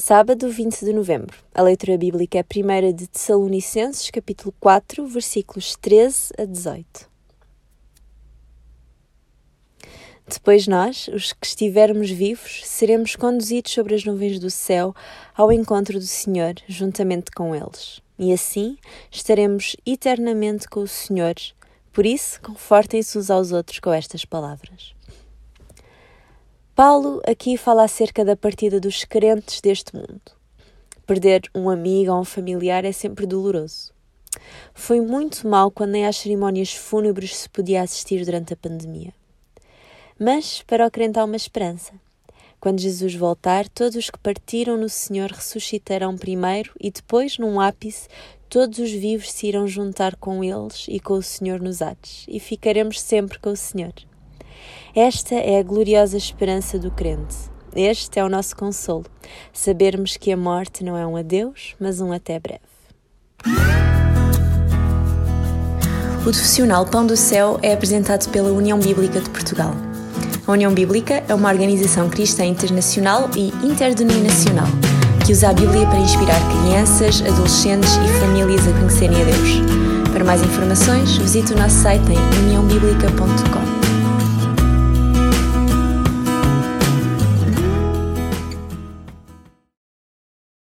Sábado 20 de novembro. A leitura bíblica é a primeira de Tessalonicenses, capítulo 4, versículos 13 a 18. Depois nós, os que estivermos vivos, seremos conduzidos sobre as nuvens do céu ao encontro do Senhor, juntamente com eles. E assim estaremos eternamente com o Senhor. Por isso, confortem-se uns aos outros com estas palavras. Paulo aqui fala acerca da partida dos crentes deste mundo. Perder um amigo ou um familiar é sempre doloroso. Foi muito mal quando nem às cerimónias fúnebres se podia assistir durante a pandemia. Mas para o crente há uma esperança. Quando Jesus voltar, todos os que partiram no Senhor ressuscitarão primeiro e depois, num ápice, todos os vivos se irão juntar com eles e com o Senhor nos ares, e ficaremos sempre com o Senhor. Esta é a gloriosa esperança do crente. Este é o nosso consolo, sabermos que a morte não é um adeus, mas um até breve. O profissional Pão do Céu é apresentado pela União Bíblica de Portugal. A União Bíblica é uma organização cristã internacional e interdenominacional que usa a Bíblia para inspirar crianças, adolescentes e famílias a conhecerem a Deus. Para mais informações, visite o nosso site em uniãobiblica.com.